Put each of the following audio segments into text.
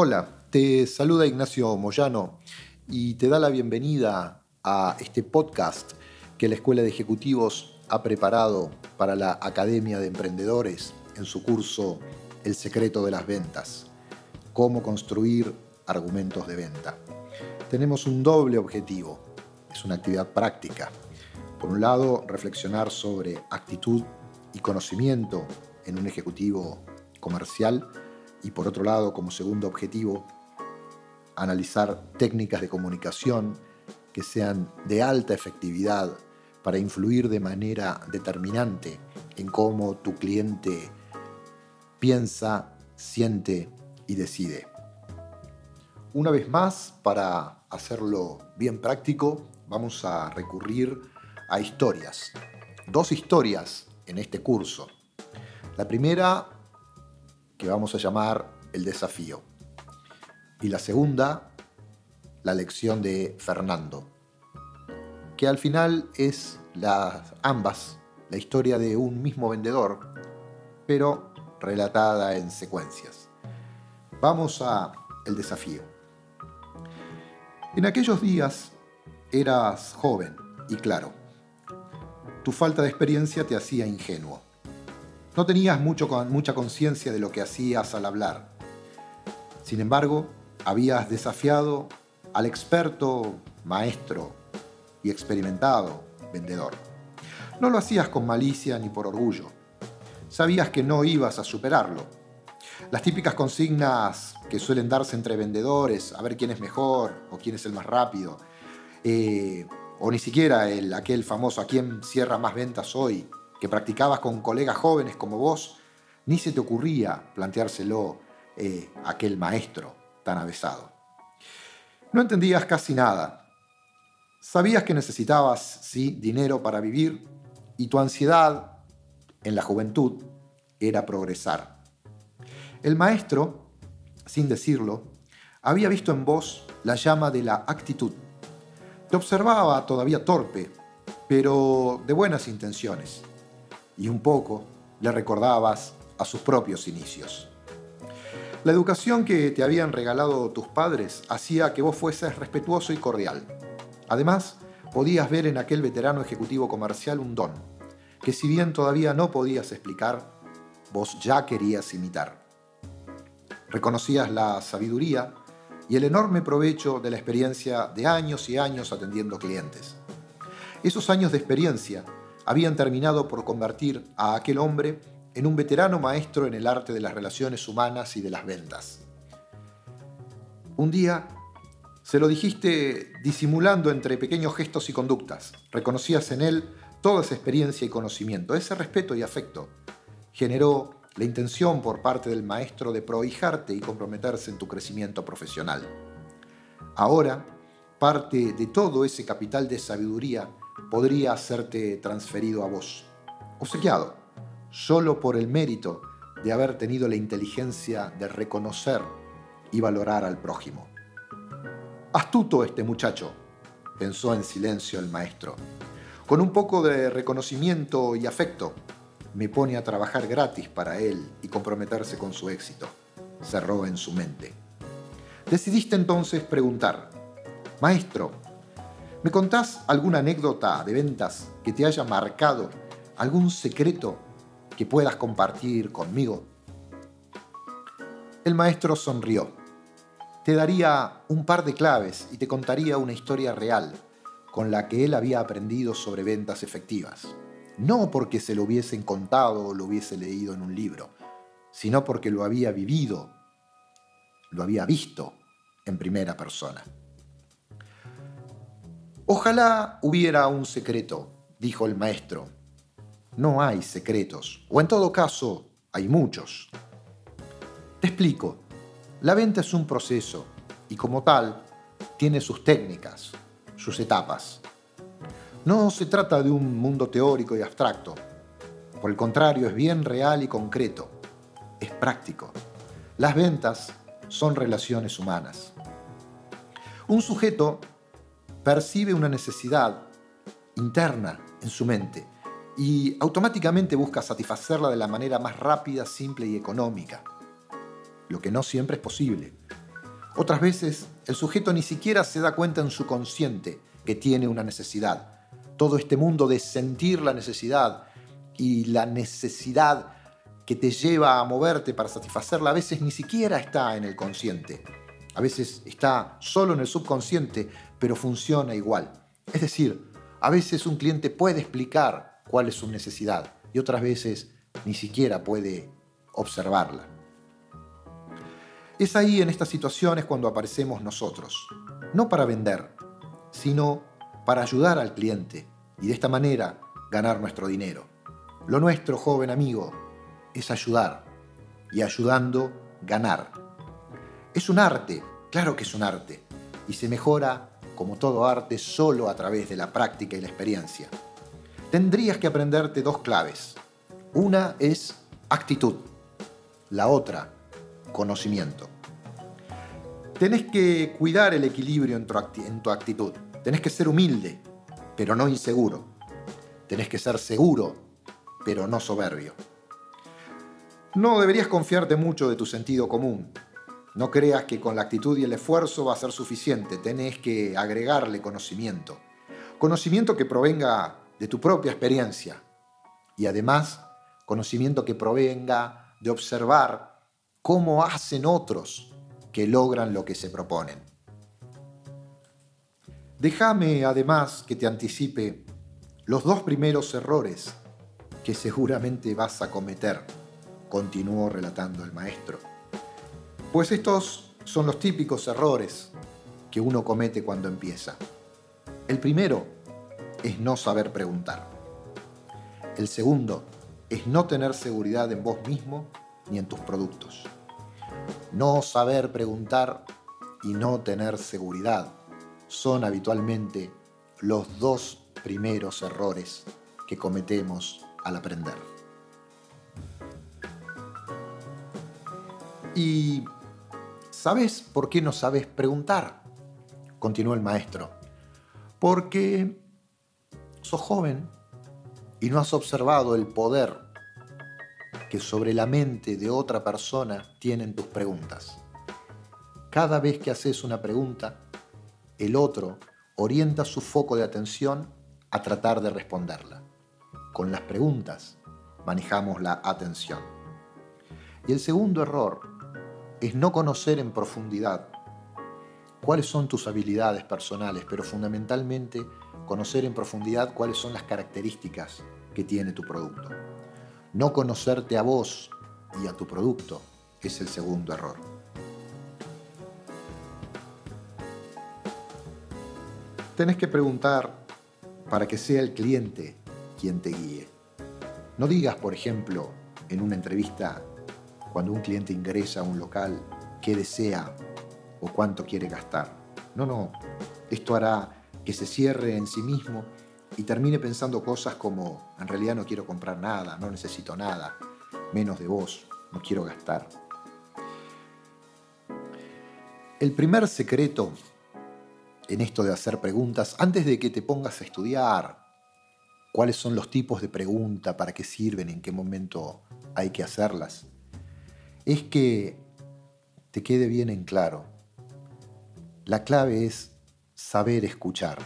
Hola, te saluda Ignacio Moyano y te da la bienvenida a este podcast que la Escuela de Ejecutivos ha preparado para la Academia de Emprendedores en su curso El secreto de las ventas, cómo construir argumentos de venta. Tenemos un doble objetivo, es una actividad práctica. Por un lado, reflexionar sobre actitud y conocimiento en un ejecutivo comercial y por otro lado, como segundo objetivo, analizar técnicas de comunicación que sean de alta efectividad para influir de manera determinante en cómo tu cliente piensa, siente y decide. Una vez más, para hacerlo bien práctico, vamos a recurrir a historias. Dos historias en este curso. La primera, que vamos a llamar el desafío y la segunda, la lección de Fernando, que al final es las ambas la historia de un mismo vendedor, pero relatada en secuencias. Vamos a el desafío. En aquellos días eras joven y claro. Tu falta de experiencia te hacía ingenuo. No tenías mucha conciencia de lo que hacías al hablar. Sin embargo, habías desafiado al experto, maestro y experimentado vendedor. No lo hacías con malicia ni por orgullo. Sabías que no ibas a superarlo. Las típicas consignas que suelen darse entre vendedores, a ver quién es mejor o quién es el más rápido, eh, o ni siquiera el, aquel famoso a quién cierra más ventas hoy, que practicabas con colegas jóvenes como vos, ni se te ocurría planteárselo eh, aquel maestro tan avesado. No entendías casi nada. Sabías que necesitabas, sí, dinero para vivir y tu ansiedad en la juventud era progresar. El maestro, sin decirlo, había visto en vos la llama de la actitud. Te observaba todavía torpe, pero de buenas intenciones, y un poco le recordabas a sus propios inicios. La educación que te habían regalado tus padres hacía que vos fueses respetuoso y cordial. Además, podías ver en aquel veterano ejecutivo comercial un don, que si bien todavía no podías explicar, vos ya querías imitar. Reconocías la sabiduría y el enorme provecho de la experiencia de años y años atendiendo clientes. Esos años de experiencia habían terminado por convertir a aquel hombre en un veterano maestro en el arte de las relaciones humanas y de las ventas. Un día se lo dijiste disimulando entre pequeños gestos y conductas. Reconocías en él toda esa experiencia y conocimiento. Ese respeto y afecto generó la intención por parte del maestro de prohijarte y comprometerse en tu crecimiento profesional. Ahora, parte de todo ese capital de sabiduría podría hacerte transferido a vos, obsequiado solo por el mérito de haber tenido la inteligencia de reconocer y valorar al prójimo. Astuto este muchacho, pensó en silencio el maestro. Con un poco de reconocimiento y afecto, me pone a trabajar gratis para él y comprometerse con su éxito, cerró en su mente. Decidiste entonces preguntar, Maestro, ¿me contás alguna anécdota de ventas que te haya marcado, algún secreto que puedas compartir conmigo? El maestro sonrió. Te daría un par de claves y te contaría una historia real con la que él había aprendido sobre ventas efectivas. No porque se lo hubiesen contado o lo hubiese leído en un libro, sino porque lo había vivido, lo había visto en primera persona. Ojalá hubiera un secreto, dijo el maestro, no hay secretos, o en todo caso, hay muchos. Te explico, la venta es un proceso y como tal tiene sus técnicas, sus etapas. No se trata de un mundo teórico y abstracto, por el contrario es bien real y concreto, es práctico. Las ventas son relaciones humanas. Un sujeto percibe una necesidad interna en su mente y automáticamente busca satisfacerla de la manera más rápida, simple y económica, lo que no siempre es posible. Otras veces el sujeto ni siquiera se da cuenta en su consciente que tiene una necesidad. Todo este mundo de sentir la necesidad y la necesidad que te lleva a moverte para satisfacerla a veces ni siquiera está en el consciente. A veces está solo en el subconsciente, pero funciona igual. Es decir, a veces un cliente puede explicar cuál es su necesidad y otras veces ni siquiera puede observarla. Es ahí en estas situaciones cuando aparecemos nosotros, no para vender, sino para ayudar al cliente y de esta manera ganar nuestro dinero. Lo nuestro, joven amigo, es ayudar y ayudando ganar. Es un arte, claro que es un arte, y se mejora, como todo arte, solo a través de la práctica y la experiencia. Tendrías que aprenderte dos claves. Una es actitud, la otra conocimiento. Tenés que cuidar el equilibrio en tu, actitud. Tenés que ser humilde, pero no inseguro. Tenés que ser seguro, pero no soberbio. No deberías confiarte mucho de tu sentido común. No creas que con la actitud y el esfuerzo va a ser suficiente. Tenés que agregarle conocimiento. Conocimiento que provenga de tu propia experiencia. Y además, conocimiento que provenga de observar cómo hacen otros que logran lo que se proponen. Déjame además que te anticipe los dos primeros errores que seguramente vas a cometer, continuó relatando el maestro. Pues estos son los típicos errores que uno comete cuando empieza. El primero es no saber preguntar. El segundo es no tener seguridad en vos mismo ni en tus productos. No saber preguntar y no tener seguridad son habitualmente los dos primeros errores que cometemos al aprender. ¿Y sabes por qué no sabes preguntar? Continuó el maestro. Porque sos joven y no has observado el poder que sobre la mente de otra persona tienen tus preguntas. Cada vez que haces una pregunta, el otro orienta su foco de atención a tratar de responderla. Con las preguntas manejamos la atención. Y el segundo error es no conocer en profundidad cuáles son tus habilidades personales, pero fundamentalmente conocer en profundidad cuáles son las características que tiene tu producto. No conocerte a vos y a tu producto es el segundo error. Tenés que preguntar para que sea el cliente quien te guíe. No digas, por ejemplo, en una entrevista, cuando un cliente ingresa a un local, qué desea o cuánto quiere gastar. No, no. Esto hará que se cierre en sí mismo y termine pensando cosas como, en realidad no quiero comprar nada, no necesito nada, menos de vos, no quiero gastar. El primer secreto en esto de hacer preguntas, antes de que te pongas a estudiar cuáles son los tipos de pregunta, para qué sirven, en qué momento hay que hacerlas, es que te quede bien en claro. La clave es saber escuchar.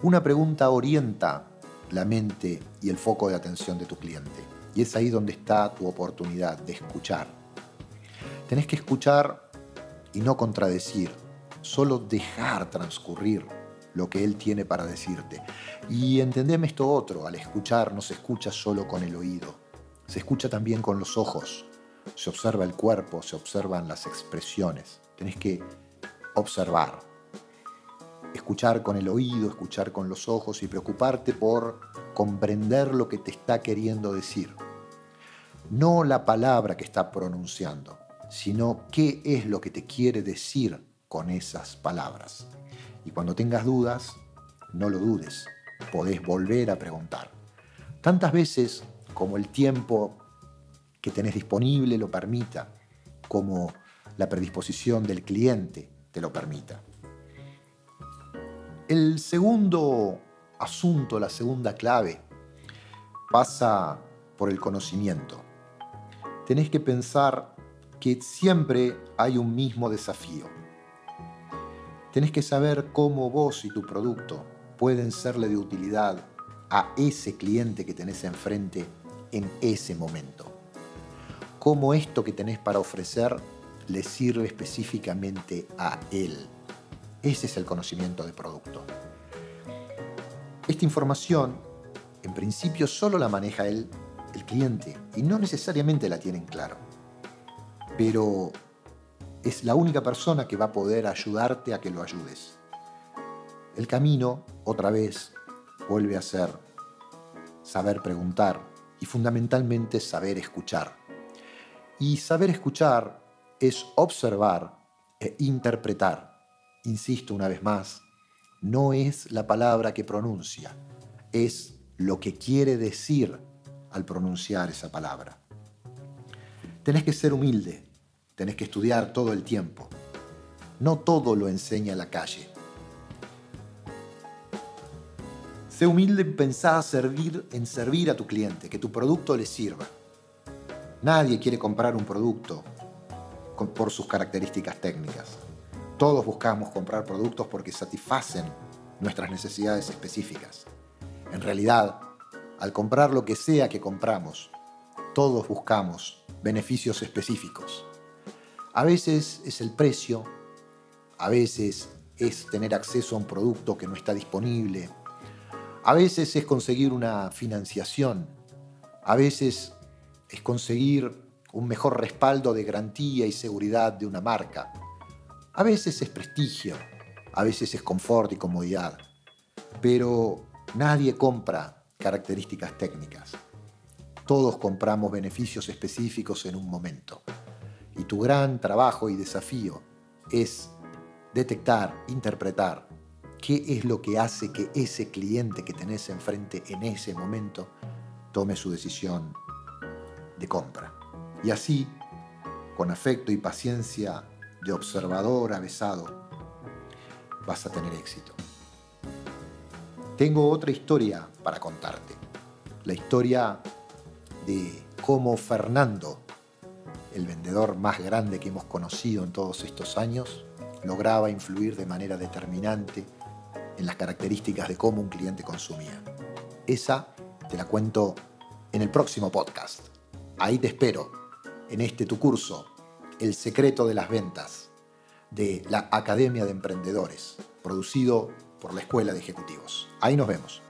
Una pregunta orienta la mente y el foco de atención de tu cliente. Y es ahí donde está tu oportunidad de escuchar. Tenés que escuchar y no contradecir, solo dejar transcurrir lo que él tiene para decirte. Y entendeme esto otro, al escuchar no se escucha solo con el oído, se escucha también con los ojos, se observa el cuerpo, se observan las expresiones. Tenés que observar escuchar con el oído, escuchar con los ojos y preocuparte por comprender lo que te está queriendo decir. No la palabra que está pronunciando, sino qué es lo que te quiere decir con esas palabras. Y cuando tengas dudas, no lo dudes, podés volver a preguntar. Tantas veces como el tiempo que tenés disponible lo permita, como la predisposición del cliente te lo permita. El segundo asunto, la segunda clave, pasa por el conocimiento. Tenés que pensar que siempre hay un mismo desafío. Tenés que saber cómo vos y tu producto pueden serle de utilidad a ese cliente que tenés enfrente en ese momento. Cómo esto que tenés para ofrecer le sirve específicamente a él. Ese es el conocimiento de producto. Esta información, en principio, solo la maneja él, el cliente, y no necesariamente la tienen claro. Pero es la única persona que va a poder ayudarte a que lo ayudes. El camino, otra vez, vuelve a ser saber preguntar y fundamentalmente saber escuchar. Y saber escuchar es observar e interpretar. Insisto una vez más, no es la palabra que pronuncia, es lo que quiere decir al pronunciar esa palabra. Tenés que ser humilde, tenés que estudiar todo el tiempo. No todo lo enseña la calle. Sé humilde y pensá servir, en servir a tu cliente, que tu producto le sirva. Nadie quiere comprar un producto por sus características técnicas. Todos buscamos comprar productos porque satisfacen nuestras necesidades específicas. En realidad, al comprar lo que sea que compramos, todos buscamos beneficios específicos. A veces es el precio, a veces es tener acceso a un producto que no está disponible, a veces es conseguir una financiación, a veces es conseguir un mejor respaldo de garantía y seguridad de una marca. A veces es prestigio, a veces es confort y comodidad, pero nadie compra características técnicas. Todos compramos beneficios específicos en un momento. Y tu gran trabajo y desafío es detectar, interpretar qué es lo que hace que ese cliente que tenés enfrente en ese momento tome su decisión de compra. Y así, con afecto y paciencia de observador avesado, vas a tener éxito. Tengo otra historia para contarte. La historia de cómo Fernando, el vendedor más grande que hemos conocido en todos estos años, lograba influir de manera determinante en las características de cómo un cliente consumía. Esa te la cuento en el próximo podcast. Ahí te espero en este tu curso, El secreto de las ventas, de la Academia de Emprendedores, producido por la Escuela de Ejecutivos. Ahí nos vemos.